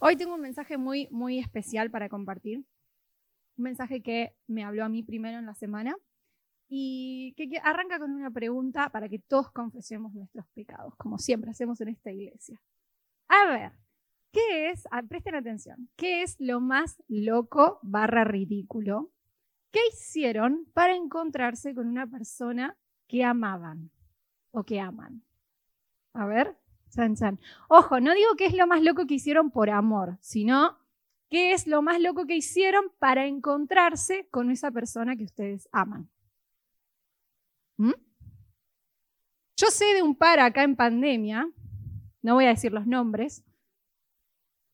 Hoy tengo un mensaje muy, muy especial para compartir. Un mensaje que me habló a mí primero en la semana y que, arranca con una pregunta para que todos confesemos nuestros pecados, como siempre hacemos en esta iglesia. A ver, ¿qué es, ah, presten atención, qué es lo más loco barra ridículo ¿Qué hicieron para encontrarse con una persona que amaban o que aman? A ver, Ojo, no digo qué es lo más loco que hicieron por amor, sino qué es lo más loco que hicieron para encontrarse con esa persona que ustedes aman. ¿Mm? Yo sé de un par acá en pandemia, no voy a decir los nombres,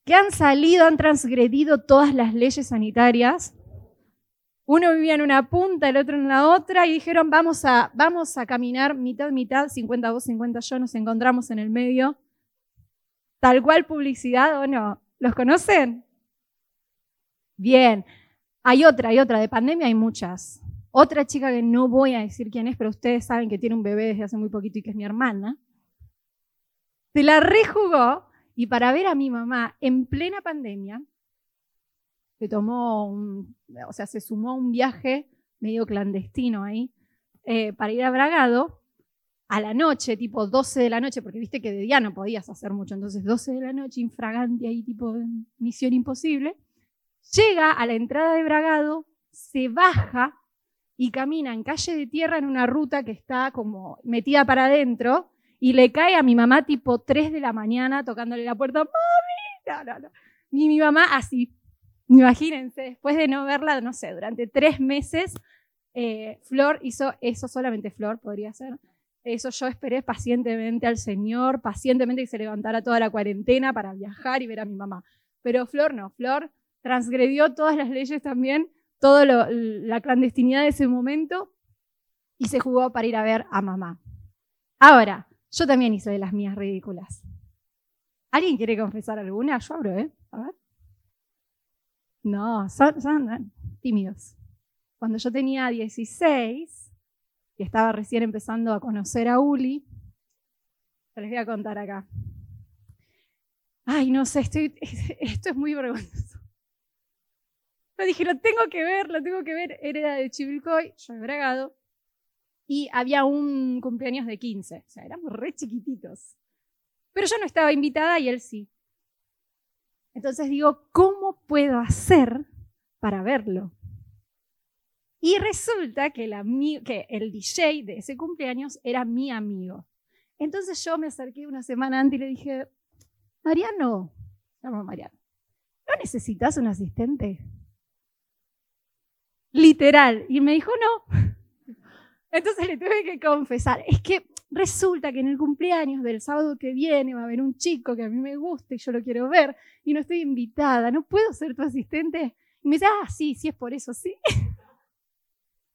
que han salido, han transgredido todas las leyes sanitarias uno vivía en una punta, el otro en la otra, y dijeron, vamos a, vamos a caminar mitad, mitad, 50 vos, 50 yo, nos encontramos en el medio. Tal cual publicidad o no. ¿Los conocen? Bien. Hay otra, hay otra. De pandemia hay muchas. Otra chica que no voy a decir quién es, pero ustedes saben que tiene un bebé desde hace muy poquito y que es mi hermana. Se la rejugó y para ver a mi mamá en plena pandemia, se tomó, un, o sea, se sumó a un viaje medio clandestino ahí eh, para ir a Bragado a la noche, tipo 12 de la noche, porque viste que de día no podías hacer mucho, entonces 12 de la noche, infragante ahí, tipo misión imposible. Llega a la entrada de Bragado, se baja y camina en calle de tierra en una ruta que está como metida para adentro y le cae a mi mamá tipo 3 de la mañana tocándole la puerta, ¡Mami! No, no, no. Ni mi mamá así, Imagínense, después de no verla, no sé, durante tres meses, eh, Flor hizo eso, solamente Flor podría ser. Eso yo esperé pacientemente al Señor, pacientemente que se levantara toda la cuarentena para viajar y ver a mi mamá. Pero Flor no, Flor transgredió todas las leyes también, toda la clandestinidad de ese momento y se jugó para ir a ver a mamá. Ahora, yo también hice de las mías ridículas. ¿Alguien quiere confesar alguna? Yo abro, ¿eh? A ver. No, son, tímidos. Cuando yo tenía 16 y estaba recién empezando a conocer a Uli, les voy a contar acá. Ay, no sé, estoy, esto es muy vergonzoso. Me dije, lo tengo que ver, lo tengo que ver. Era de Chivilcoy, yo he bragado. Y había un cumpleaños de 15. O sea, éramos re chiquititos. Pero yo no estaba invitada y él sí. Entonces digo, ¿cómo puedo hacer para verlo? Y resulta que, el DJ de ese cumpleaños era mi amigo. Entonces yo me acerqué una semana antes y le dije, Mariano, llamo Mariano, ¿no necesitas un asistente? Literal. Y me dijo, no. Entonces le tuve que confesar, es que Resulta que en el cumpleaños del sábado que viene va a haber un chico que a mí me gusta y yo lo quiero ver y no estoy invitada, ¿no puedo ser tu asistente? Y me dice, ah, sí, sí es por eso, sí.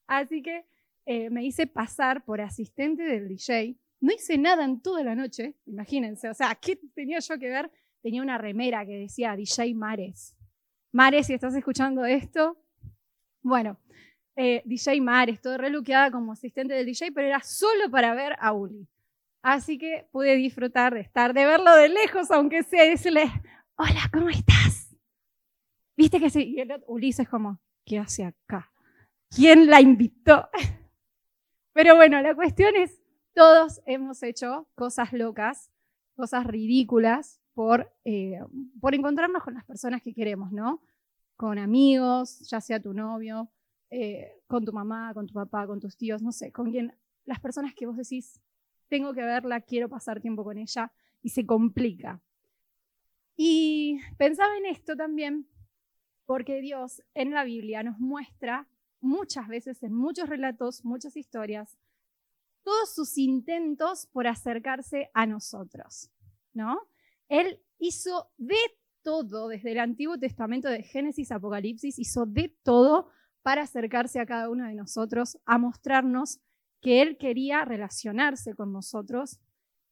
Así que eh, me hice pasar por asistente del DJ. No hice nada en toda la noche, imagínense. O sea, ¿qué tenía yo que ver? Tenía una remera que decía DJ Mares. Mares, si estás escuchando esto, bueno, eh, DJ Mares, todo reluqueada como asistente del DJ, pero era solo para ver a Uli. Así que pude disfrutar de estar, de verlo de lejos, aunque sea, decirle, hola, ¿cómo estás? ¿Viste que sí? Y el Ulises como, ¿qué hace acá? ¿Quién la invitó? Pero bueno, la cuestión es, todos hemos hecho cosas locas, cosas ridículas por, eh, por encontrarnos con las personas que queremos, ¿no? Con amigos, ya sea tu novio, eh, con tu mamá, con tu papá, con tus tíos, no sé, con quien, las personas que vos decís, tengo que verla, quiero pasar tiempo con ella, y se complica. Y pensaba en esto también porque Dios en la Biblia nos muestra muchas veces, en muchos relatos, muchas historias, todos sus intentos por acercarse a nosotros, ¿no? Él hizo de todo, desde el Antiguo Testamento de Génesis, Apocalipsis, hizo de todo para acercarse a cada uno de nosotros, a mostrarnos que Él quería relacionarse con nosotros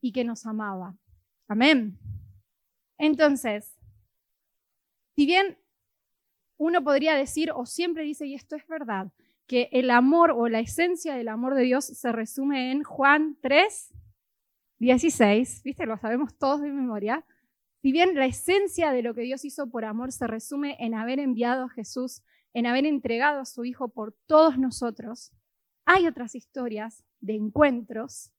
y que nos amaba. Amén. Entonces, si bien uno podría decir, o siempre dice, y esto es verdad, que el amor o la esencia del amor de Dios se resume en Juan 3, 16, ¿viste? Lo sabemos todos de memoria. Si bien la esencia de lo que Dios hizo por amor se resume en haber enviado a Jesús, en haber entregado a su Hijo por todos nosotros, hay otras historias de encuentros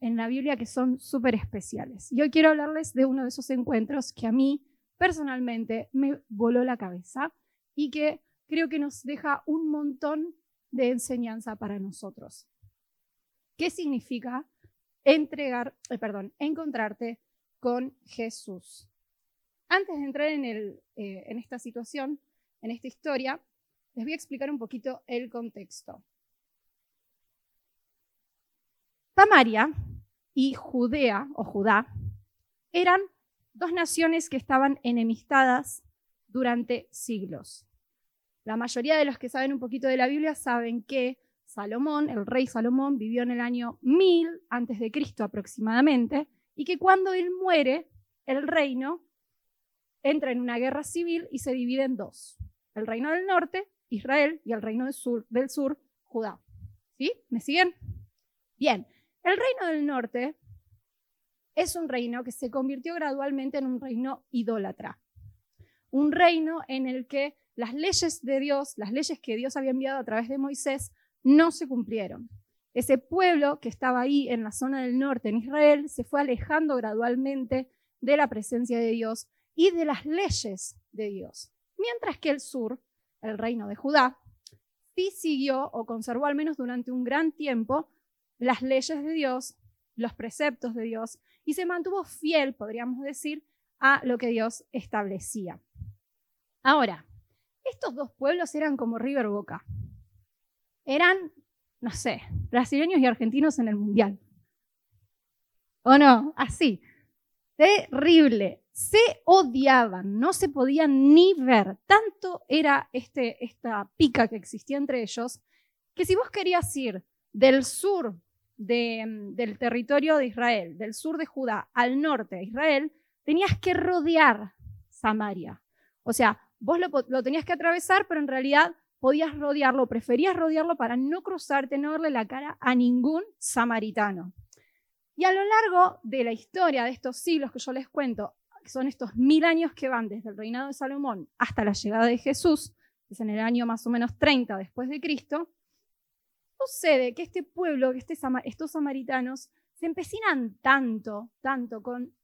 en la Biblia que son súper especiales. Y hoy quiero hablarles de uno de esos encuentros que a mí personalmente me voló la cabeza y que creo que nos deja un montón de enseñanza para nosotros. ¿Qué significa entregar, eh, perdón, encontrarte con Jesús? Antes de entrar en, eh, en esta situación, en esta historia, les voy a explicar un poquito el contexto. Samaria y Judea o Judá eran dos naciones que estaban enemistadas durante siglos. La mayoría de los que saben un poquito de la Biblia saben que Salomón, el rey Salomón, vivió en el año 1000 antes de Cristo aproximadamente, y que cuando él muere, el reino entra en una guerra civil y se divide en dos. El reino del norte, Israel, y el reino del sur, del sur Judá. ¿Sí? ¿Me siguen? Bien, el reino del norte es un reino que se convirtió gradualmente en un reino idólatra. Un reino en el que las leyes de Dios, las leyes que Dios había enviado a través de Moisés, no se cumplieron. Ese pueblo que estaba ahí en la zona del norte, en Israel, se fue alejando gradualmente de la presencia de Dios y de las leyes de Dios. Mientras que el sur, el reino de Judá, sí siguió o conservó al menos durante un gran tiempo las leyes de Dios, los preceptos de Dios, y se mantuvo fiel, podríamos decir, a lo que Dios establecía. Ahora, estos dos pueblos eran como River Boca. Eran, no sé, brasileños y argentinos en el Mundial. ¿O no? Así. Terrible. Se odiaban, no se podían ni ver. Tanto era este, esta pica que existía entre ellos, que si vos querías ir del sur del territorio de Israel, del sur de Judá al norte de Israel, tenías que rodear Samaria. O sea, vos lo, tenías que atravesar, pero en realidad podías rodearlo, preferías rodearlo para no cruzarte, no verle la cara a ningún samaritano. Y a lo largo de la historia de estos siglos que yo les cuento, que son estos mil años que van desde el reinado de Salomón hasta la llegada de Jesús, que es en el año más o menos 30 después de Cristo, sucede que este pueblo, que este estos samaritanos, se empecinan tanto, tanto con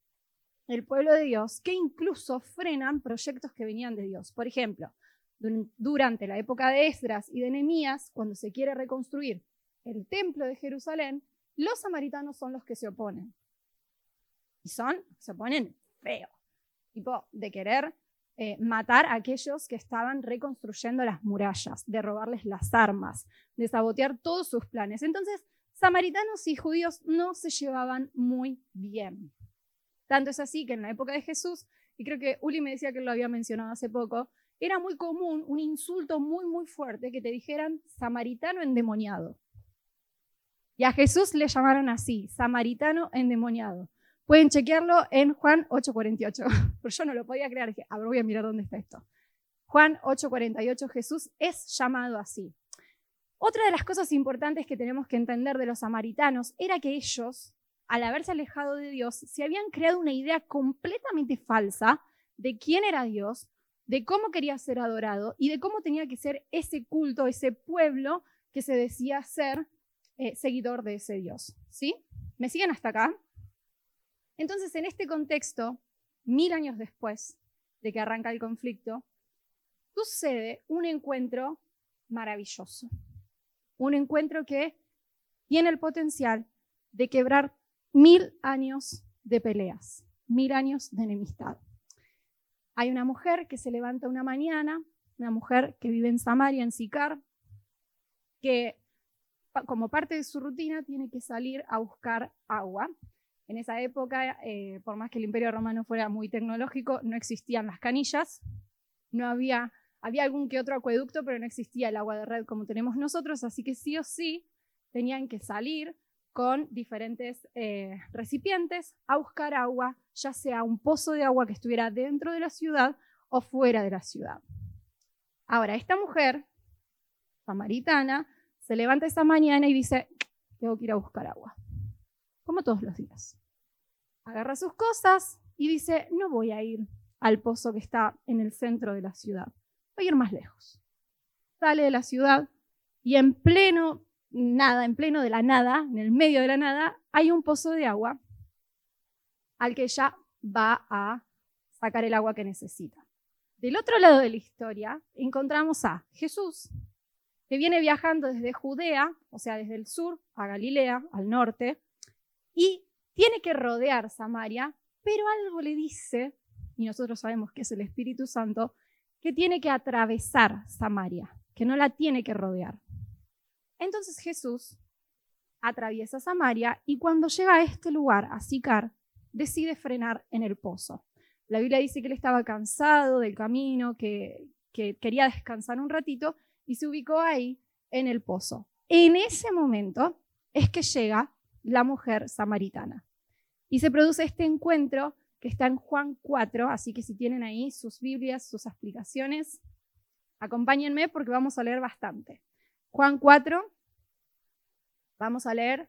el pueblo de Dios, que incluso frenan proyectos que venían de Dios. Por ejemplo, durante la época de Esdras y de Nehemías, cuando se quiere reconstruir el templo de Jerusalén, los samaritanos son los que se oponen. Y son, se oponen feo, tipo de querer eh, matar a aquellos que estaban reconstruyendo las murallas, de robarles las armas, de sabotear todos sus planes. Entonces, samaritanos y judíos no se llevaban muy bien. Tanto es así que en la época de Jesús, y creo que Uli me decía que lo había mencionado hace poco, era muy común un insulto muy, muy fuerte que te dijeran samaritano endemoniado. Y a Jesús le llamaron así, samaritano endemoniado. Pueden chequearlo en Juan 8:48, pero yo no lo podía creer. Dije, a ver, voy a mirar dónde está esto. Juan 8:48, Jesús es llamado así. Otra de las cosas importantes que tenemos que entender de los samaritanos era que ellos, al haberse alejado de Dios, se habían creado una idea completamente falsa de quién era Dios, de cómo quería ser adorado y de cómo tenía que ser ese culto, ese pueblo que se decía ser eh, seguidor de ese Dios. ¿Sí? ¿Me siguen hasta acá? Entonces, en este contexto, mil años después de que arranca el conflicto, sucede un encuentro maravilloso. Un encuentro que tiene el potencial de quebrar mil años de peleas, mil años de enemistad. Hay una mujer que se levanta una mañana, una mujer que vive en Samaria, en Sicar, que como parte de su rutina tiene que salir a buscar agua. En esa época, eh, por más que el Imperio Romano fuera muy tecnológico, no existían las canillas, no había, había algún que otro acueducto, pero no existía el agua de red como tenemos nosotros, así que sí o sí tenían que salir con diferentes eh, recipientes a buscar agua, ya sea un pozo de agua que estuviera dentro de la ciudad o fuera de la ciudad. Ahora, esta mujer, samaritana, se levanta esa mañana y dice, tengo que ir a buscar agua como todos los días. Agarra sus cosas, y dice, no voy a ir al pozo que está en el centro de la ciudad, voy a ir más lejos. Sale de la ciudad y en pleno nada, en pleno de la nada, en el medio de la nada, hay un pozo de agua al que ella va a sacar el agua que necesita. Del otro lado de la historia encontramos a Jesús, que viene viajando desde Judea, o sea, desde el sur a Galilea, al norte, y tiene que rodear Samaria, pero algo le dice, y nosotros sabemos que es el Espíritu Santo, que tiene que atravesar Samaria, que no la tiene que rodear. Entonces Jesús atraviesa Samaria y cuando llega a este lugar, a Sicar, decide frenar en el pozo. La Biblia dice que él estaba cansado del camino, que, que quería descansar un ratito y se ubicó ahí en el pozo. En ese momento es que llega la mujer samaritana. Y se produce este encuentro que está en Juan 4, así que si tienen ahí sus Biblias, sus explicaciones, acompáñenme porque vamos a leer bastante. Juan 4, vamos a leer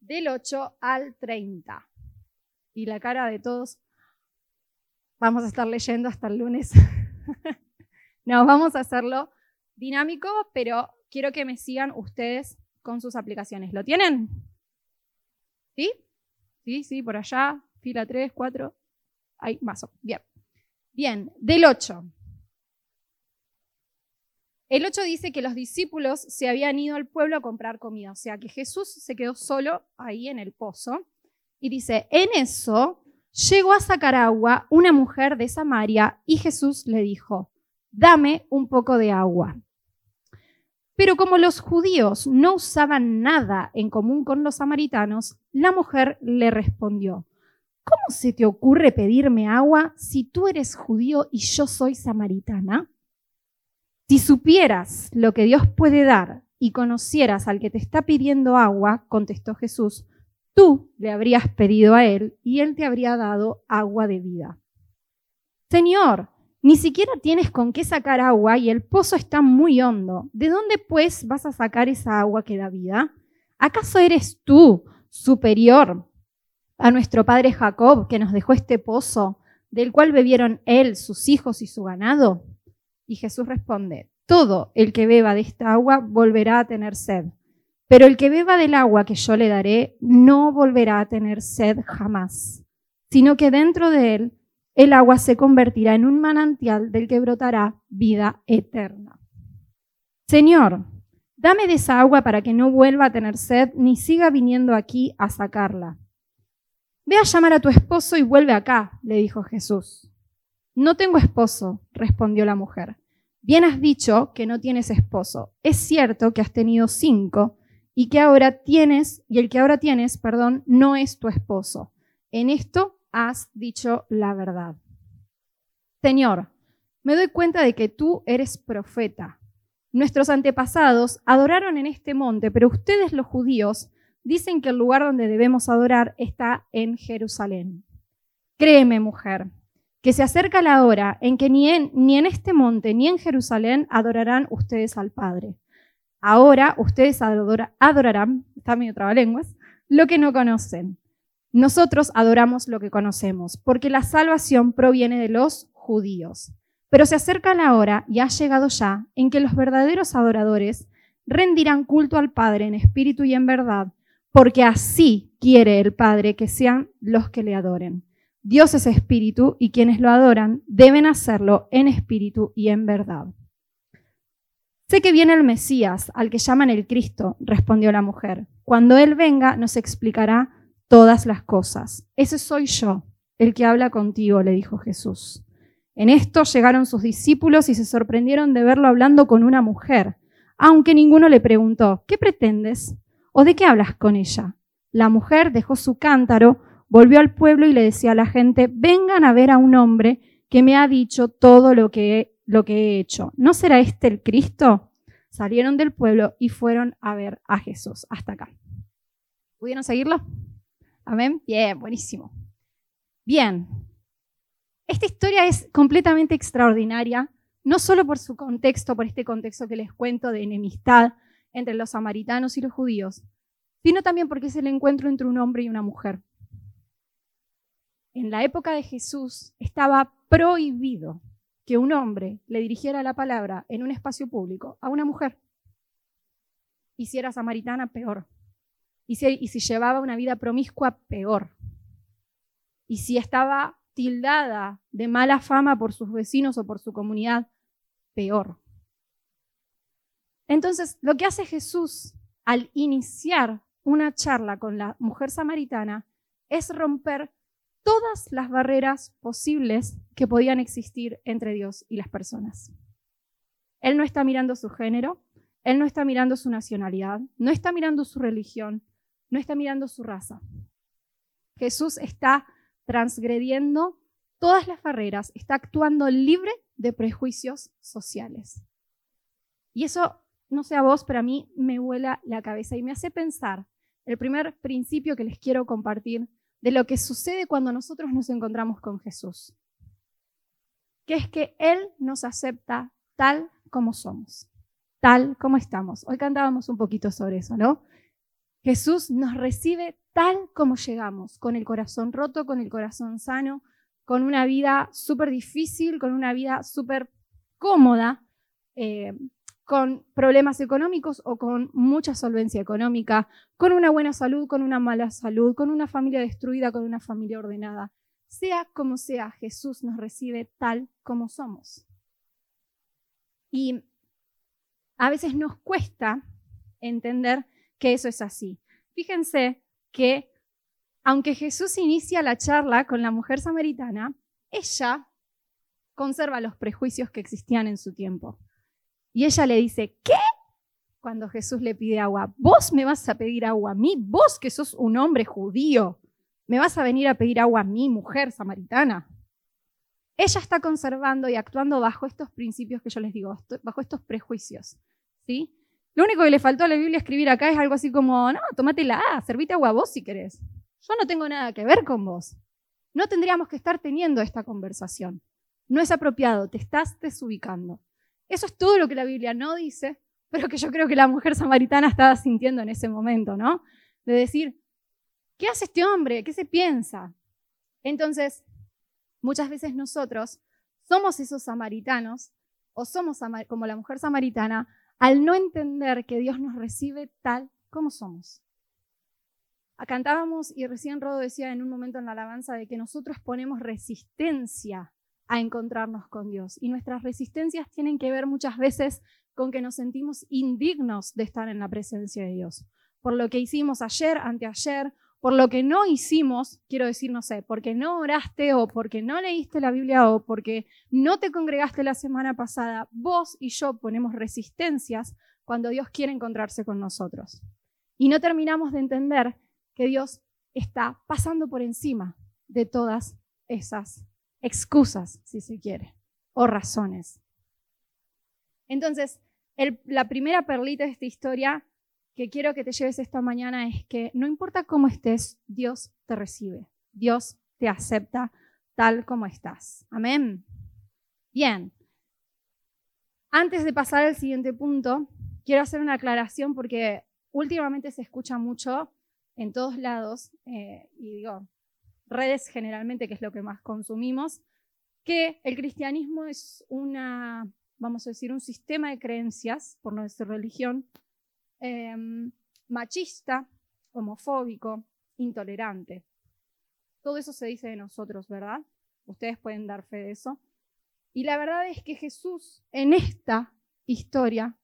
del 8 al 30. Y la cara de todos, vamos a estar leyendo hasta el lunes. no, vamos a hacerlo dinámico, pero quiero que me sigan ustedes con sus aplicaciones. ¿Lo tienen? ¿Sí? Sí, sí, por allá, fila 3, 4. Ahí, más. Bien. Bien, del 8. El 8 dice que los discípulos se habían ido al pueblo a comprar comida, o sea que Jesús se quedó solo ahí en el pozo. Y dice, en eso llegó a sacar agua una mujer de Samaria y Jesús le dijo, dame un poco de agua. Pero como los judíos no usaban nada en común con los samaritanos, la mujer le respondió, ¿cómo se te ocurre pedirme agua si tú eres judío y yo soy samaritana? Si supieras lo que Dios puede dar y conocieras al que te está pidiendo agua, contestó Jesús, tú le habrías pedido a él y él te habría dado agua de vida. Señor, ni siquiera tienes con qué sacar agua y el pozo está muy hondo. ¿De dónde pues vas a sacar esa agua que da vida? ¿Acaso eres tú superior a nuestro padre Jacob que nos dejó este pozo, del cual bebieron él, sus hijos y su ganado? Y Jesús responde, todo el que beba de esta agua volverá a tener sed, pero el que beba del agua que yo le daré no volverá a tener sed jamás, sino que dentro de él el agua se convertirá en un manantial del que brotará vida eterna. Señor, dame de esa agua para que no vuelva a tener sed ni siga viniendo aquí a sacarla. Ve a llamar a tu esposo y vuelve acá, le dijo Jesús. No tengo esposo, respondió la mujer. Bien has dicho que no tienes esposo. Es cierto que has tenido cinco y que ahora tienes, y el que ahora tienes, perdón, no es tu esposo. En esto has dicho la verdad. Señor, me doy cuenta de que tú eres profeta. Nuestros antepasados adoraron en este monte, pero ustedes los judíos dicen que el lugar donde debemos adorar está en Jerusalén. Créeme, mujer, que se acerca la hora en que ni en, ni en este monte ni en Jerusalén adorarán ustedes al Padre. Ahora ustedes adorarán, está medio trabalenguas, lo que no conocen nosotros adoramos lo que conocemos, porque la salvación proviene de los judíos. Pero se acerca la hora, y ha llegado ya, en que los verdaderos adoradores rendirán culto al Padre en espíritu y en verdad, porque así quiere el Padre que sean los que le adoren. Dios es espíritu y quienes lo adoran deben hacerlo en espíritu y en verdad. Sé que viene el Mesías, al que llaman el Cristo, respondió la mujer. Cuando Él venga nos explicará todas las cosas. Ese soy yo, el que habla contigo, le dijo Jesús. En esto llegaron sus discípulos y se sorprendieron de verlo hablando con una mujer, aunque ninguno le preguntó, ¿qué pretendes? ¿O de qué hablas con ella? La mujer dejó su cántaro, volvió al pueblo y le decía a la gente, vengan a ver a un hombre que me ha dicho todo lo que he, lo que he hecho. ¿No será este el Cristo? Salieron del pueblo y fueron a ver a Jesús. Hasta acá. ¿Pudieron seguirlo? Amén. Bien, buenísimo. Bien. Esta historia es completamente extraordinaria, no solo por su contexto, por este contexto que les cuento de enemistad entre los samaritanos y los judíos, sino también porque es el encuentro entre un hombre y una mujer. en la época de Jesús estaba prohibido que un hombre le dirigiera la palabra en un espacio público a una mujer. Y si era samaritana, peor. Y si, llevaba una vida promiscua, peor. Y si estaba tildada de mala fama por sus vecinos o por su comunidad, peor. Entonces, lo que hace Jesús al iniciar una charla con la mujer samaritana es romper todas las barreras posibles que podían existir entre Dios y las personas. Él no está mirando su género, él no está mirando su nacionalidad, no está mirando su religión, no está mirando su raza. Jesús está transgrediendo todas las barreras, está actuando libre de prejuicios sociales. Y eso, no sé a vos, pero a mí me vuela la cabeza y me hace pensar el primer principio que les quiero compartir de lo que sucede cuando nosotros nos encontramos con Jesús, que es que Él nos acepta tal como somos, tal como estamos. Hoy cantábamos un poquito sobre eso, ¿no? Jesús nos recibe tal como llegamos, con el corazón roto, con el corazón sano, con una vida súper difícil, con una vida súper cómoda, eh, con problemas económicos o con mucha solvencia económica, con una buena salud, con una mala salud, con una familia destruida, con una familia ordenada. Sea como sea, Jesús nos recibe tal como somos. Y a veces nos cuesta entender que eso es así. Fíjense que aunque Jesús inicia la charla con la mujer samaritana, ella conserva los prejuicios que existían en su tiempo. Y ella le dice, ¿qué? Cuando Jesús le pide agua, vos me vas a pedir agua a mí, vos que sos un hombre judío, me vas a venir a pedir agua a mí, mujer samaritana. Ella está conservando y actuando bajo estos principios que yo les digo, bajo estos prejuicios. ¿sí? Lo único que le faltó a la Biblia escribir acá es algo así como, no, tómatela, servite agua vos si querés. Yo no tengo nada que ver con vos. No tendríamos que estar teniendo esta conversación. No es apropiado, te estás desubicando. Eso es todo lo que la Biblia no dice, pero que yo creo que la mujer samaritana estaba sintiendo en ese momento, ¿no? De decir, ¿qué hace este hombre? ¿Qué se piensa? Entonces, muchas veces nosotros somos esos samaritanos o somos como la mujer samaritana al no entender que Dios nos recibe tal como somos. Cantábamos y recién Rodo decía en un momento en la alabanza de que nosotros ponemos resistencia a encontrarnos con Dios. Y nuestras resistencias tienen que ver muchas veces con que nos sentimos indignos de estar en la presencia de Dios. Por lo que hicimos ayer, anteayer, por lo que no hicimos, quiero decir, no sé, porque no oraste o porque no leíste la Biblia o porque no te congregaste la semana pasada, vos y yo ponemos resistencias cuando Dios quiere encontrarse con nosotros. Y no terminamos de entender que Dios está pasando por encima de todas esas excusas, si se quiere, o razones. Entonces, la primera perlita de esta historia que quiero que te lleves esta mañana es que no importa cómo estés, Dios te recibe, Dios te acepta tal como estás. Amén. Bien. Antes de pasar al siguiente punto, quiero hacer una aclaración porque últimamente se escucha mucho en todos lados, eh, y digo, redes generalmente, que es lo que más consumimos, que el cristianismo es una, vamos a decir, un sistema de creencias, por no decir religión, em, machista, homofóbico, intolerante. Todo eso se dice de nosotros, ¿verdad? Ustedes pueden dar fe de eso. Y la verdad es que Jesús en esta historia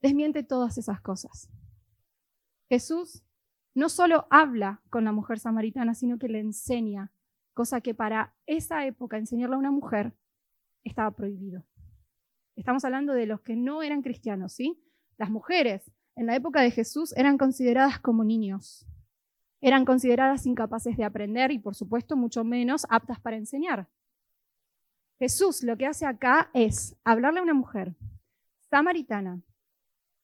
desmiente todas esas cosas. Jesús no solo habla con la mujer samaritana, sino que le enseña, cosa que para esa época enseñarle a una mujer estaba prohibido. Estamos hablando de los que no eran cristianos, ¿sí? Las mujeres en la época de Jesús eran consideradas como niños, eran consideradas incapaces de aprender y por supuesto mucho menos aptas para enseñar. Jesús lo que hace acá es hablarle a una mujer samaritana,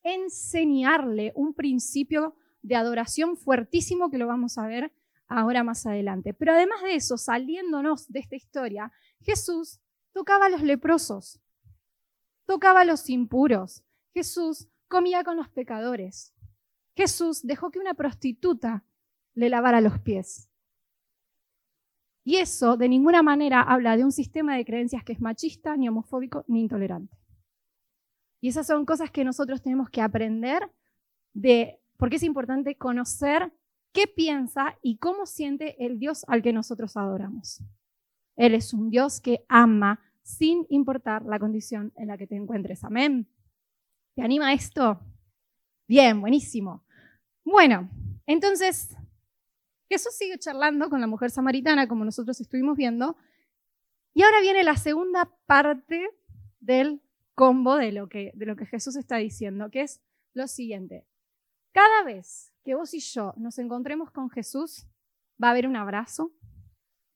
enseñarle un principio de adoración fuertísimo que lo vamos a ver ahora más adelante. Pero además de eso, saliéndonos de esta historia, Jesús tocaba a los leprosos, tocaba a los impuros, Jesús comía con los pecadores, Jesús dejó que una prostituta le lavara los pies. Y eso de ninguna manera habla de un sistema de creencias que es machista, ni homofóbico, ni intolerante. Y esas son cosas que nosotros tenemos que aprender de, porque es importante conocer qué piensa y cómo siente el Dios al que nosotros adoramos. Él es un Dios que ama sin importar la condición en la que te encuentres. Amén. ¿Te anima esto? Bien, buenísimo. Bueno, entonces Jesús sigue charlando con la mujer samaritana, como nosotros estuvimos viendo, y ahora viene la segunda parte del combo de lo que, de lo que Jesús está diciendo, que es lo siguiente. Cada vez que vos y yo nos encontremos con Jesús, va a haber un abrazo,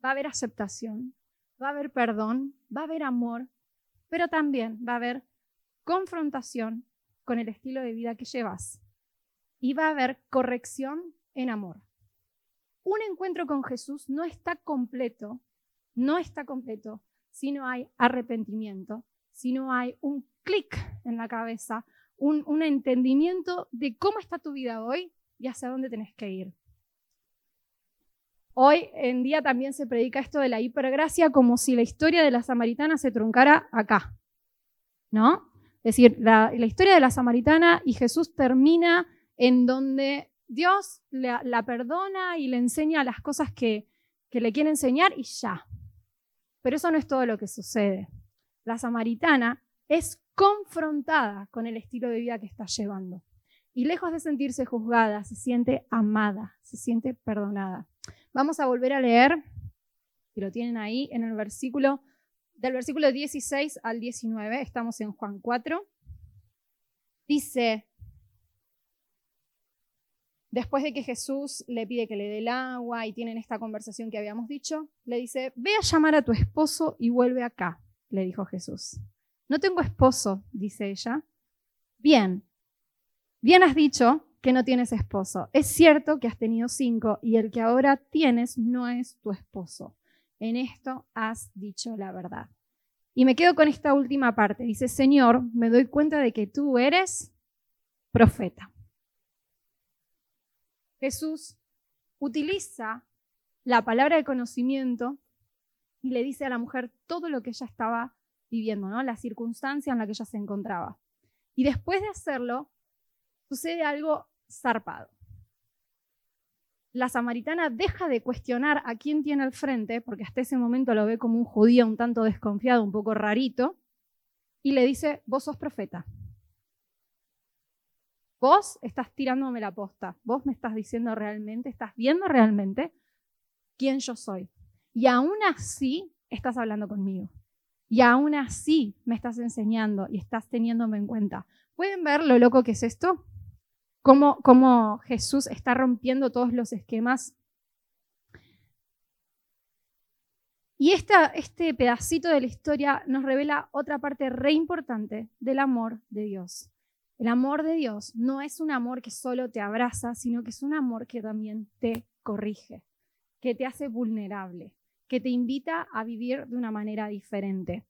va a haber aceptación, va a haber perdón, va a haber amor, pero también va a haber confrontación con el estilo de vida que llevas y va a haber corrección en amor. Un encuentro con Jesús no está completo, no está completo si no hay arrepentimiento, si no hay un clic en la cabeza, un, entendimiento de cómo está tu vida hoy y hacia dónde tenés que ir. Hoy en día también se predica esto de la hipergracia como si la historia de la samaritana se truncara acá, ¿no? Es decir, la, historia de la samaritana y Jesús termina en donde Dios la, perdona y le enseña las cosas que, que le quiere enseñar y ya. Pero eso no es todo lo que sucede. La samaritana es confrontada con el estilo de vida que está llevando. Y lejos de sentirse juzgada, se siente amada, se siente perdonada. Vamos a volver a leer, si lo tienen ahí, en el versículo, del versículo 16 al 19, estamos en Juan 4. Dice, después de que Jesús le pide que le dé el agua y tienen esta conversación que habíamos dicho, le dice, ve a llamar a tu esposo y vuelve acá, le dijo Jesús. No tengo esposo, dice ella. Bien, bien has dicho, que no tienes esposo. Es cierto que has tenido cinco y el que ahora tienes no es tu esposo. En esto has dicho la verdad. Y me quedo con esta última parte. Dice, Señor, me doy cuenta de que tú eres profeta. Jesús utiliza la palabra de conocimiento y le dice a la mujer todo lo que ella estaba viviendo, ¿no? la circunstancia en la que ella se encontraba. Y después de hacerlo, sucede algo zarpado. La samaritana deja de cuestionar a quién tiene al frente, porque hasta ese momento lo ve como un judío un tanto desconfiado, un poco rarito, y le dice, vos sos profeta. Vos estás tirándome la posta, vos me estás diciendo realmente, estás viendo realmente quién yo soy. Y aún así estás hablando conmigo. Y aún así me estás enseñando y estás teniéndome en cuenta. ¿Pueden ver lo loco que es esto? Cómo, Jesús está rompiendo todos los esquemas. Y este pedacito de la historia nos revela otra parte re importante del amor de Dios. El amor de Dios no es un amor que solo te abraza, sino que es un amor que también te corrige, que te hace vulnerable, que te invita a vivir de una manera diferente.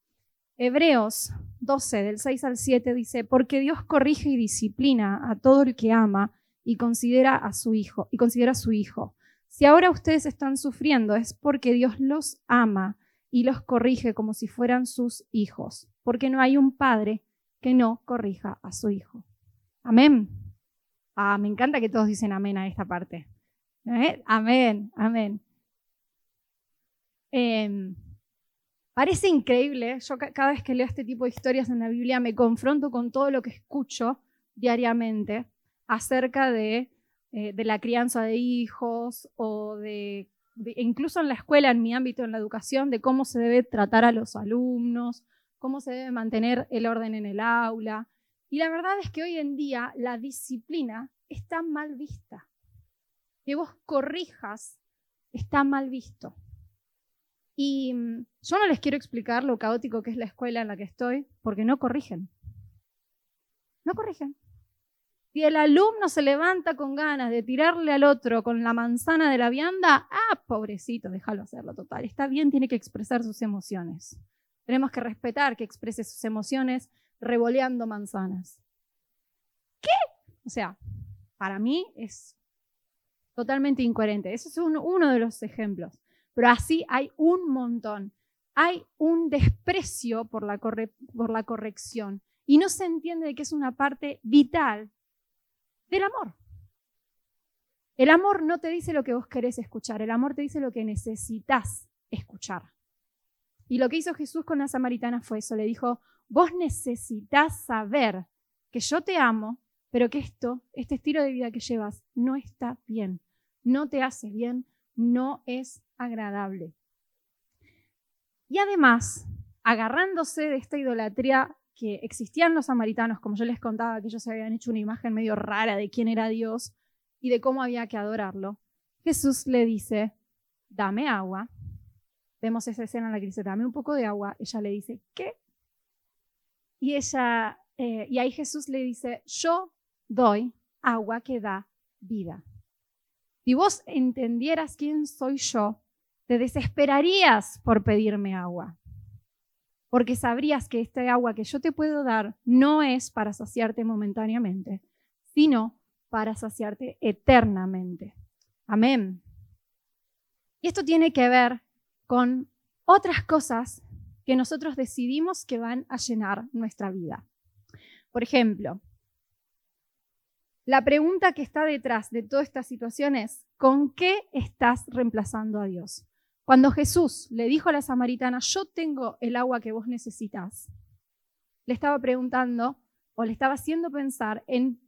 Hebreos 12, del 6 al 7 dice, porque Dios corrige y disciplina a todo el que ama y considera a su hijo, y considera a su hijo. Si ahora ustedes están sufriendo es porque Dios los ama y los corrige como si fueran sus hijos, porque no hay un padre que no corrija a su hijo. Amén. Ah, me encanta que todos dicen amén a esta parte. ¿Eh? Amén, amén. Eh, Parece increíble, yo cada vez que leo este tipo de historias en la Biblia me confronto con todo lo que escucho diariamente acerca de, eh, la crianza de hijos o de, incluso en la escuela, en mi ámbito, en la educación, de cómo se debe tratar a los alumnos, cómo se debe mantener el orden en el aula. Y la verdad es que hoy en día la disciplina está mal vista. Que vos corrijas está mal visto. Y mm, yo no les quiero explicar lo caótico que es la escuela en la que estoy, porque no corrigen. No corrigen. Si el alumno se levanta con ganas de tirarle al otro con la manzana de la vianda, ah, pobrecito, déjalo hacerlo total. Está bien, tiene que expresar sus emociones. Tenemos que respetar que exprese sus emociones revoleando manzanas. ¿Qué? O sea, para mí es totalmente incoherente. Ese es uno de los ejemplos. Pero así hay un montón. Hay un desprecio por la, por la corrección y no se entiende de que es una parte vital del amor. El amor no te dice lo que vos querés escuchar, el amor te dice lo que necesitas escuchar. Y lo que hizo Jesús con la samaritana fue eso, le dijo, vos necesitas saber que yo te amo, pero que esto, este estilo de vida que llevas, no está bien, no te hace bien, no es agradable. Y además, agarrándose de esta idolatría que existían los samaritanos, como yo les contaba, que ellos se habían hecho una imagen medio rara de quién era Dios y de cómo había que adorarlo, Jesús le dice, dame agua. Vemos esa escena en la que dice, dame un poco de agua. Ella le dice, ¿qué? Y, ella, eh, y ahí Jesús le dice, yo doy agua que da vida. Si vos entendieras quién soy yo, te desesperarías por pedirme agua, porque sabrías que este agua que yo te puedo dar no es para saciarte momentáneamente, sino para saciarte eternamente. Amén. Y esto tiene que ver con otras cosas que nosotros decidimos que van a llenar nuestra vida. Por ejemplo, la pregunta que está detrás de toda esta situación es, ¿con qué estás reemplazando a Dios? Cuando Jesús le dijo a la samaritana, yo tengo el agua que vos necesitas, le estaba preguntando o le estaba haciendo pensar en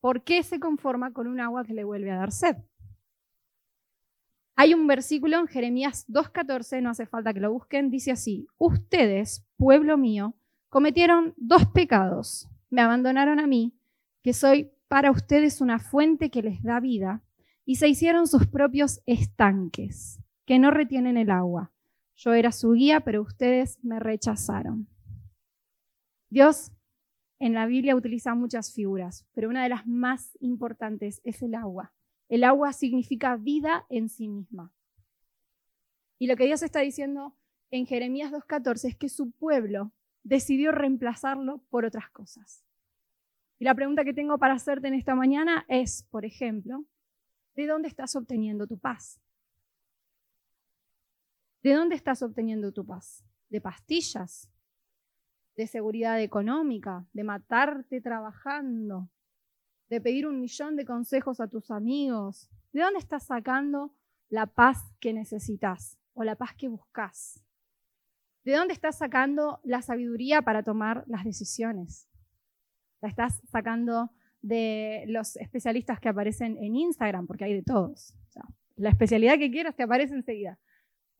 por qué se conforma con un agua que le vuelve a dar sed. Hay un versículo en Jeremías 2.14, no hace falta que lo busquen, dice así, ustedes, pueblo mío, cometieron dos pecados, me abandonaron a mí, que soy para ustedes una fuente que les da vida, y se hicieron sus propios estanques, que no retienen el agua. Yo era su guía, pero ustedes me rechazaron. Dios en la Biblia utiliza muchas figuras, pero una de las más importantes es el agua. El agua significa vida en sí misma. Y lo que Dios está diciendo en Jeremías 2.14 es que su pueblo decidió reemplazarlo por otras cosas. La pregunta que tengo para hacerte en esta mañana es, por ejemplo, ¿de dónde estás obteniendo tu paz? ¿De dónde estás obteniendo tu paz? ¿De pastillas? ¿De seguridad económica? ¿De matarte trabajando? ¿De pedir un millón de consejos a tus amigos? ¿De dónde estás sacando la paz que necesitas o la paz que buscas? ¿De dónde estás sacando la sabiduría para tomar las decisiones? La estás sacando de los especialistas que aparecen en Instagram, porque hay de todos. la especialidad que quieras te aparece enseguida.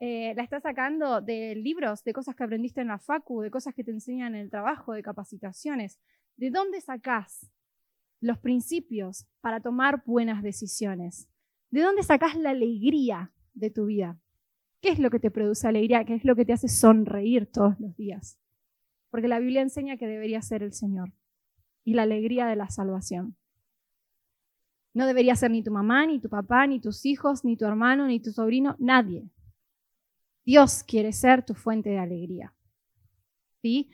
Eh, la estás sacando de libros, de cosas que aprendiste en la facu, de cosas que te enseñan en el trabajo, de capacitaciones. ¿De dónde sacás los principios para tomar buenas decisiones? ¿De dónde sacás la alegría de tu vida? ¿Qué es lo que te produce alegría? ¿Qué es lo que te hace sonreír todos los días? Porque la Biblia enseña que debería ser el Señor y la alegría de la salvación. No debería ser ni tu mamá, ni tu papá, ni tus hijos, ni tu hermano, ni tu sobrino, nadie. Dios quiere ser tu fuente de alegría. ¿Sí?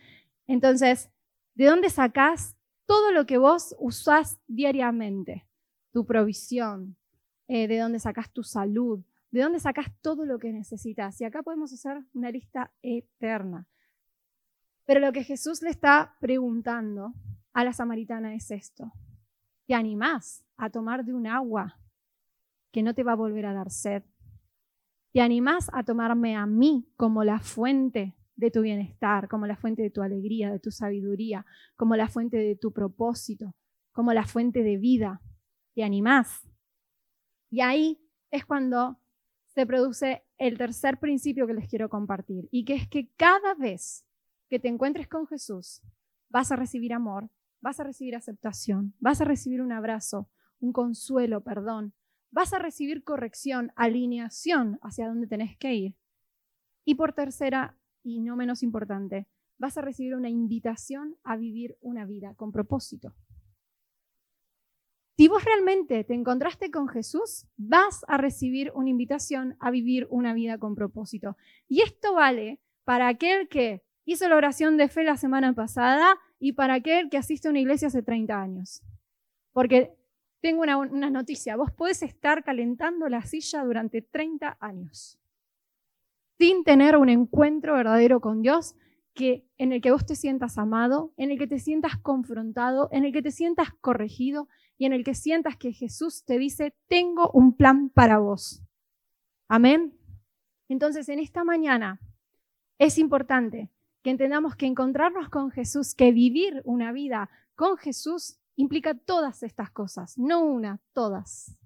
Entonces, ¿de dónde sacás todo lo que vos usás diariamente? Tu provisión, eh, de dónde sacás tu salud, de dónde sacás todo lo que necesitas. Y acá podemos hacer una lista eterna. Pero lo que Jesús le está preguntando a la samaritana es esto. ¿Te animás a tomar de un agua que no te va a volver a dar sed? ¿Te animás a tomarme a mí como la fuente de tu bienestar, como la fuente de tu alegría, de tu sabiduría, como la fuente de tu propósito, como la fuente de vida? ¿Te animás? Y ahí es cuando se produce el tercer principio que les quiero compartir, y que es que cada vez que te encuentres con Jesús, vas a recibir amor, vas a recibir aceptación, vas a recibir un abrazo, un consuelo, perdón, vas a recibir corrección, alineación hacia dónde tenés que ir. Y por tercera, y no menos importante, vas a recibir una invitación a vivir una vida con propósito. Si vos realmente te encontraste con Jesús, vas a recibir una invitación a vivir una vida con propósito. Y esto vale para aquel que hizo la oración de fe la semana pasada y para aquel que asiste a una iglesia hace 30 años. Porque tengo una, noticia, vos podés estar calentando la silla durante 30 años. sin tener un encuentro verdadero con Dios que, en el que vos te sientas amado, en el que te sientas confrontado, en el que te sientas corregido y en el que sientas que Jesús te dice, tengo un plan para vos. Amén. Entonces, en esta mañana es importante que entendamos que encontrarnos con Jesús, que vivir una vida con Jesús implica todas estas cosas, no una, todas.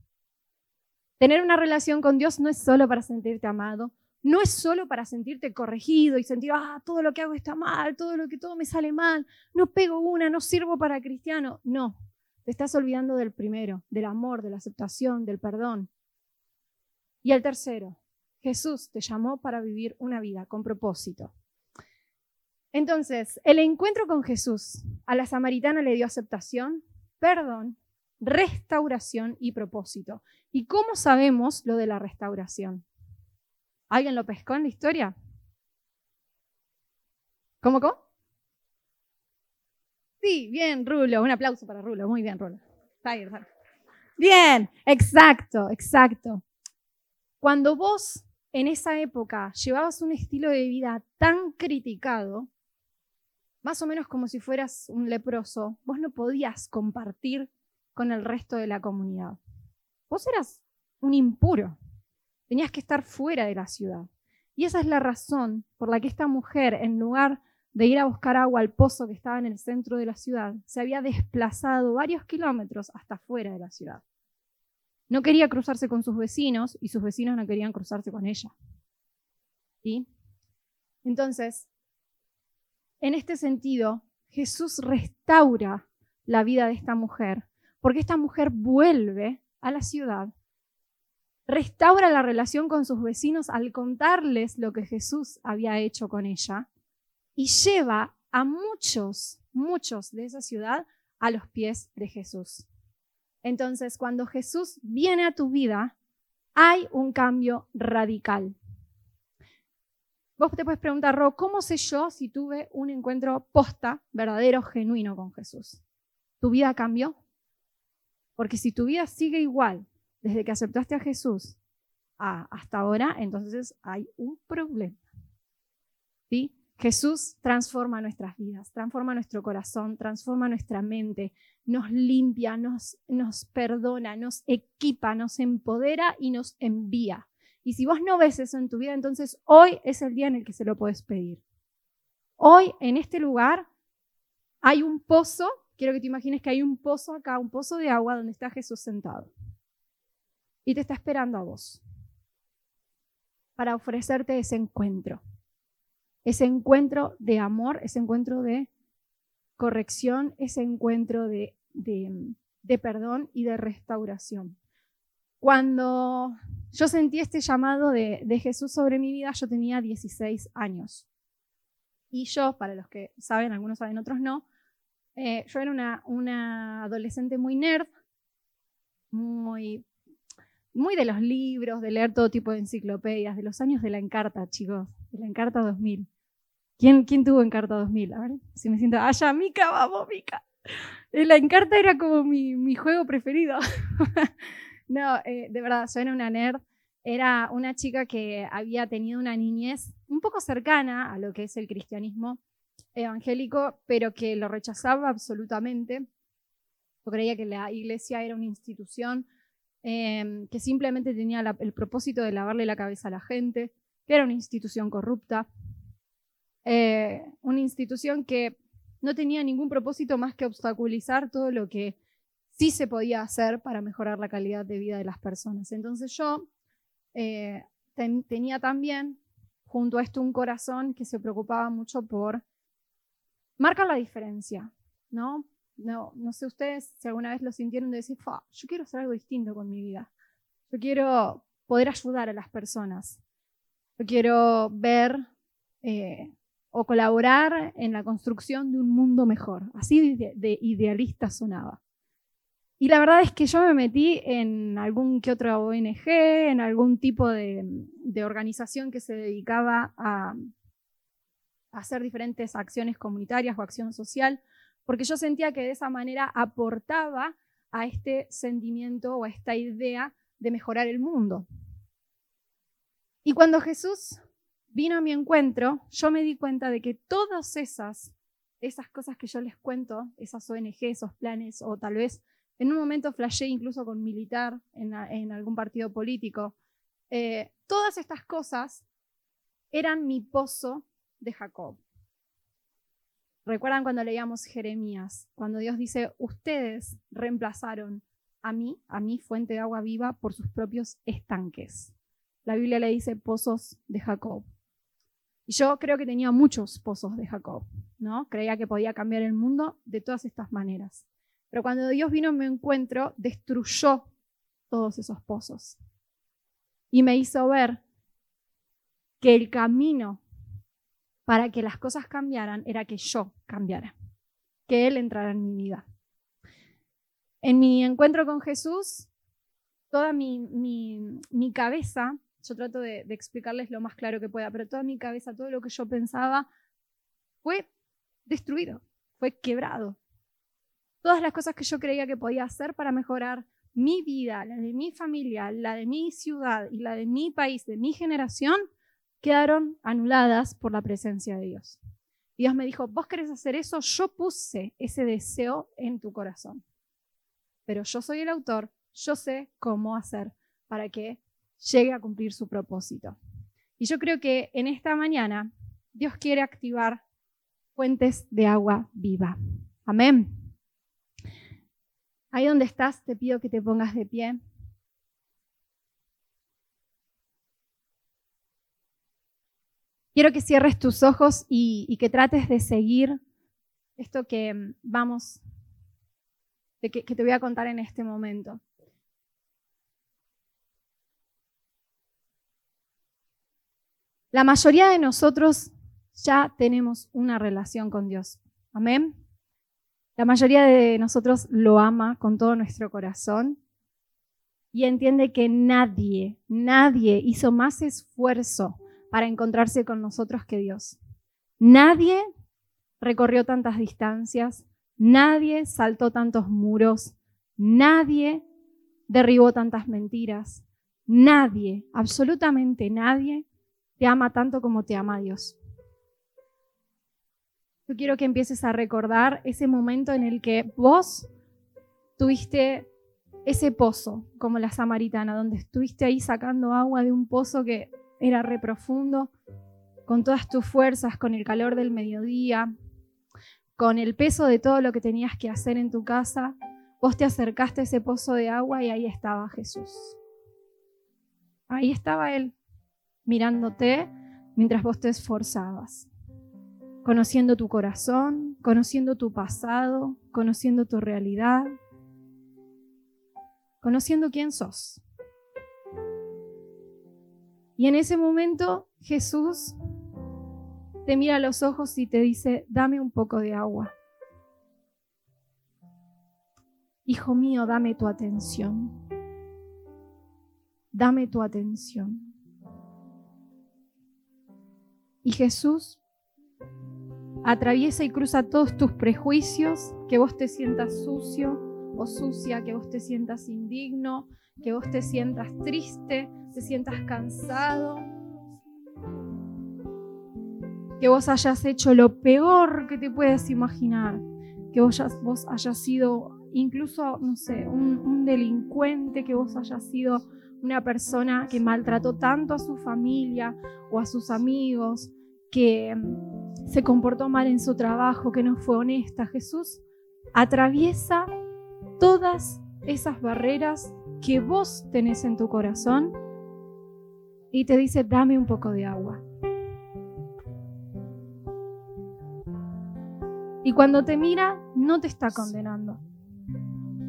Tener una relación con Dios no es solo para sentirte amado, no es solo para sentirte corregido y sentir, ah, todo lo que hago está mal, todo lo que todo me sale mal, no pego una, no sirvo para cristiano. No, te estás olvidando del primero, del amor, de la aceptación, del perdón. Y el tercero, Jesús te llamó para vivir una vida con propósito. Entonces, el encuentro con Jesús a la samaritana le dio aceptación, perdón, restauración y propósito. ¿Y cómo sabemos lo de la restauración? ¿Alguien lo pescó en la historia? ¿Cómo, cómo? Sí, bien, Rulo. Un aplauso para Rulo. Muy bien, Rulo. Bien, exacto, exacto. Cuando vos en esa época llevabas un estilo de vida tan criticado, más o menos como si fueras un leproso, vos no podías compartir con el resto de la comunidad. Vos eras un impuro, tenías que estar fuera de la ciudad. Y esa es la razón por la que esta mujer, en lugar de ir a buscar agua al pozo que estaba en el centro de la ciudad, se había desplazado varios kilómetros hasta fuera de la ciudad. No quería cruzarse con sus vecinos y sus vecinos no querían cruzarse con ella. ¿Sí? Entonces, en este sentido, Jesús restaura la vida de esta mujer, porque esta mujer vuelve a la ciudad, restaura la relación con sus vecinos al contarles lo que Jesús había hecho con ella y lleva a muchos, muchos de esa ciudad a los pies de Jesús. Entonces, cuando Jesús viene a tu vida, hay un cambio radical. Vos te puedes preguntar, Ro, ¿cómo sé yo si tuve un encuentro posta, verdadero, genuino con Jesús? ¿Tu vida cambió? Porque si tu vida sigue igual desde que aceptaste a Jesús hasta ahora, entonces hay un problema. ¿Sí? Jesús transforma nuestras vidas, transforma nuestro corazón, transforma nuestra mente, nos limpia, nos, nos perdona, nos equipa, nos empodera y nos envía. Y si vos no ves eso en tu vida, entonces hoy es el día en el que se lo puedes pedir. Hoy en este lugar hay un pozo, quiero que te imagines que hay un pozo acá, un pozo de agua donde está Jesús sentado. Y te está esperando a vos para ofrecerte ese encuentro ese encuentro de amor, ese encuentro de corrección, ese encuentro de, perdón y de restauración. Cuando yo sentí este llamado de, Jesús sobre mi vida, yo tenía 16 años. Y yo, para los que saben, algunos saben, otros no, eh, yo era una, adolescente muy nerd, muy, muy de los libros, de leer todo tipo de enciclopedias, de los años de la Encarta, chicos, de la Encarta 2000. ¿Quién, ¿Quién tuvo Encarta 2000? A ver, si me siento. ¡Ah, ya, Mica, vamos, Mica! Eh, la Encarta era como mi, mi juego preferido. no, eh, de verdad, yo era una nerd. Era una chica que había tenido una niñez un poco cercana a lo que es el cristianismo evangélico, pero que lo rechazaba absolutamente. Creía que la iglesia era una institución em, que simplemente tenía el propósito de lavarle la cabeza a la gente, que era una institución corrupta, eh, una institución que no tenía ningún propósito más que obstaculizar todo lo que sí se podía hacer para mejorar la calidad de vida de las personas. Entonces yo eh, tenía también junto a esto un corazón que se preocupaba mucho por marcar la diferencia, ¿no? No, no sé ustedes si alguna vez lo sintieron de decir, yo quiero hacer algo distinto con mi vida. Yo quiero poder ayudar a las personas. Yo quiero ver eh, o colaborar en la construcción de un mundo mejor. Así de, idealista sonaba. Y la verdad es que yo me metí en algún que otra ONG, en algún tipo de, organización que se dedicaba a, a, hacer diferentes acciones comunitarias o acción social, porque yo sentía que de esa manera aportaba a este sentimiento o a esta idea de mejorar el mundo. Y cuando Jesús vino a mi encuentro, yo me di cuenta de que todas esas, esas cosas que yo les cuento, esas ONG, esos planes, o tal vez en un momento flashé incluso con militar en, algún partido político, eh, todas estas cosas eran mi pozo de Jacob. ¿Recuerdan cuando leíamos Jeremías? Cuando Dios dice, ustedes reemplazaron a mí, a mi fuente de agua viva, por sus propios estanques. La Biblia le dice pozos de Jacob. Y yo creo que tenía muchos pozos de Jacob, ¿no? Creía que podía cambiar el mundo de todas estas maneras. Pero cuando Dios vino a mi encuentro, destruyó todos esos pozos. Y me hizo ver que el camino para que las cosas cambiaran era que yo cambiara, que Él entrara en mi vida. En mi encuentro con Jesús, toda mi, mi, cabeza, yo trato de, de, explicarles lo más claro que pueda, pero toda mi cabeza, todo lo que yo pensaba, fue destruido, fue quebrado. Todas las cosas que yo creía que podía hacer para mejorar mi vida, la de mi familia, la de mi ciudad y la de mi país, de mi generación, quedaron anuladas por la presencia de Dios. Dios me dijo, vos querés hacer eso, yo puse ese deseo en tu corazón. Pero yo soy el autor, yo sé cómo hacer para que llegue a cumplir su propósito. Y yo creo que en esta mañana Dios quiere activar fuentes de agua viva. Amén. Ahí donde estás, te pido que te pongas de pie. Quiero que cierres tus ojos y, que trates de seguir esto que mm, vamos, que, que te voy a contar en este momento. La mayoría de nosotros ya tenemos una relación con Dios. Amén. La mayoría de nosotros lo ama con todo nuestro corazón y entiende que nadie, nadie hizo más esfuerzo para encontrarse con nosotros que Dios. Nadie recorrió tantas distancias, nadie saltó tantos muros, nadie derribó tantas mentiras, nadie, absolutamente nadie, te ama tanto como te ama Dios. Yo quiero que empieces a recordar ese momento en el que vos tuviste ese pozo, como la samaritana, donde estuviste ahí sacando agua de un pozo que era re profundo, con todas tus fuerzas, con el calor del mediodía, con el peso de todo lo que tenías que hacer en tu casa, vos te acercaste a ese pozo de agua y ahí estaba Jesús. Ahí estaba Él, mirándote mientras vos te esforzabas, conociendo tu corazón, conociendo tu pasado, conociendo tu realidad, conociendo quién sos. Y en ese momento Jesús te mira a los ojos y te dice, dame un poco de agua. Hijo mío, dame tu atención. Dame tu atención. Y Jesús atraviesa y cruza todos tus prejuicios, que vos te sientas sucio o sucia, que vos te sientas indigno, que vos te sientas triste, te sientas cansado, que vos hayas hecho lo peor que te puedes imaginar, que vos, hayas, sido incluso, no sé, un, un delincuente, que vos hayas sido una persona que maltrató tanto a su familia o a sus amigos, que se comportó mal en su trabajo, que no fue honesta. Jesús atraviesa todas esas barreras que vos tenés en tu corazón y te dice, dame un poco de agua. Y cuando te mira, no te está condenando,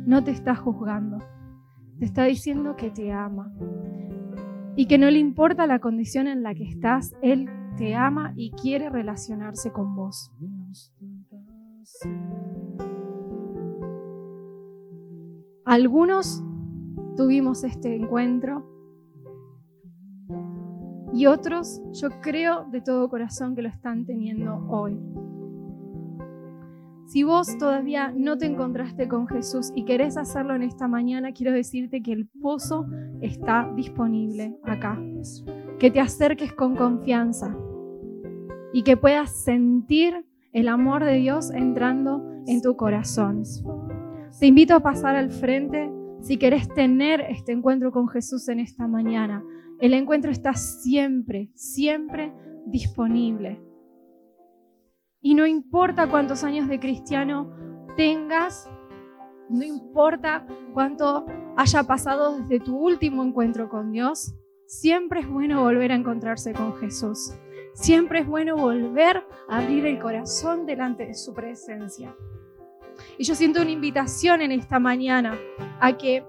no te está juzgando, te está diciendo que te ama y que no le importa la condición en la que estás, Él te ama y quiere relacionarse con vos. Algunos tuvimos este encuentro y otros yo creo de todo corazón que lo están teniendo hoy. Si vos todavía no te encontraste con Jesús y querés hacerlo en esta mañana, quiero decirte que el pozo está disponible acá. que te acerques con confianza y que puedas sentir el amor de Dios entrando en tu corazón. Te invito a pasar al frente si querés tener este encuentro con Jesús en esta mañana. El encuentro está siempre, siempre disponible. Y no importa cuántos años de cristiano tengas, no importa cuánto haya pasado desde tu último encuentro con Dios, siempre es bueno volver a encontrarse con Jesús. Siempre es bueno volver a abrir el corazón delante de su presencia. Y yo siento una invitación en esta mañana a que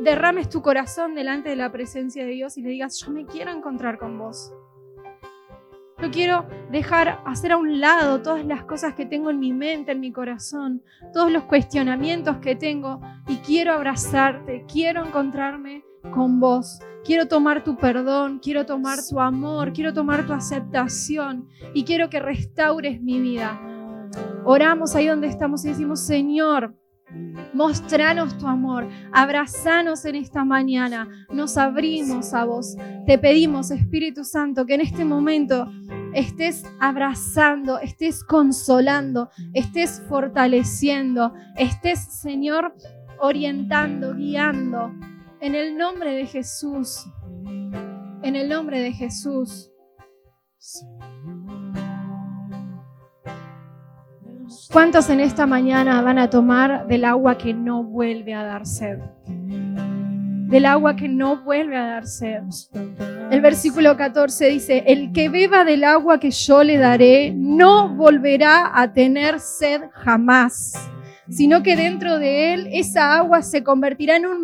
derrames tu corazón delante de la presencia de Dios y le digas, yo me quiero encontrar con vos. Yo quiero dejar, hacer a un lado todas las cosas que tengo en mi mente, en mi corazón, todos los cuestionamientos que tengo y quiero abrazarte, quiero encontrarme con vos. Quiero tomar tu perdón, quiero tomar tu amor, quiero tomar tu aceptación y quiero que restaures mi vida. Oramos ahí donde estamos y decimos, Señor, Mostranos tu amor, abrazanos en esta mañana, nos abrimos a vos. Te pedimos, Espíritu Santo, que en este momento estés abrazando, estés consolando, estés fortaleciendo, estés, Señor, orientando, guiando. En el nombre de Jesús, en el nombre de Jesús. ¿Cuántos en esta mañana van a tomar del agua que no vuelve a dar sed? Del agua que no vuelve a dar sed. El versículo 14 dice, el que beba del agua que yo le daré no volverá a tener sed jamás, sino que dentro de él esa agua se convertirá en un,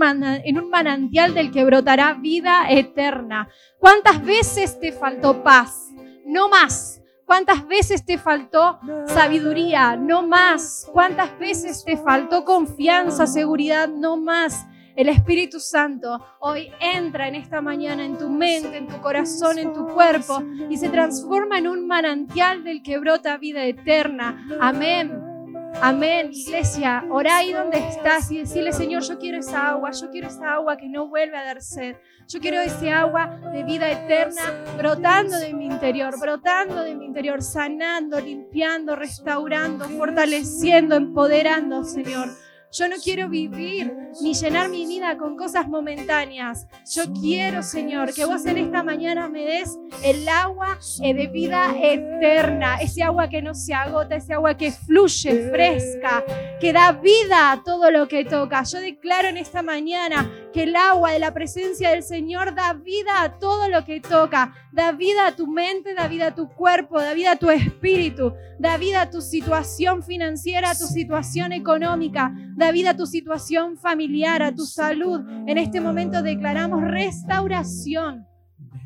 manantial del que brotará vida eterna. ¿Cuántas veces te faltó paz? No más ¿Cuántas veces te faltó sabiduría? No más. ¿Cuántas veces te faltó confianza, seguridad? No más. El Espíritu Santo hoy entra en esta mañana en tu mente, en tu corazón, en tu cuerpo y se transforma en un manantial del que brota vida eterna. Amén. Amén, iglesia. Orá ahí donde estás y decirle, Señor, yo quiero esa agua, yo quiero esa agua que no vuelve a dar sed. Yo quiero ese agua de vida eterna brotando de mi interior, brotando de mi interior, sanando, limpiando, restaurando, fortaleciendo, empoderando, Señor. Yo no quiero vivir ni llenar mi vida con cosas momentáneas. Yo quiero, Señor, que vos en esta mañana me des el agua eh, de vida eterna, ese agua que no se agota, ese agua que fluye fresca, da vida a todo lo que toca. Yo declaro en esta mañana que el agua de la presencia del Señor da vida a todo lo que toca, da vida a tu mente, da vida a tu cuerpo, da vida a tu espíritu, da vida a tu situación financiera, a tu situación económica, da vida a tu situación familiar, a tu salud. En este momento declaramos restauración.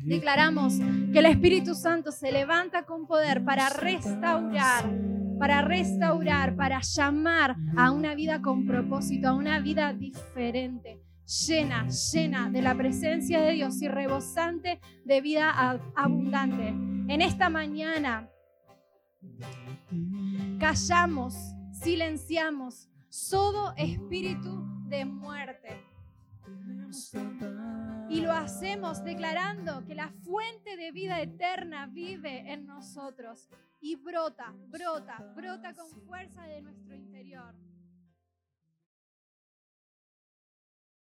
Declaramos que el Espíritu Santo se levanta con poder para restaurar, para restaurar, para llamar a una vida con propósito, a una vida diferente llena, llena de la presencia de Dios y rebosante de vida abundante. En esta mañana callamos, silenciamos todo espíritu de muerte. Y lo hacemos declarando que la fuente de vida eterna vive en nosotros y brota, brota, brota con fuerza de nuestro interior.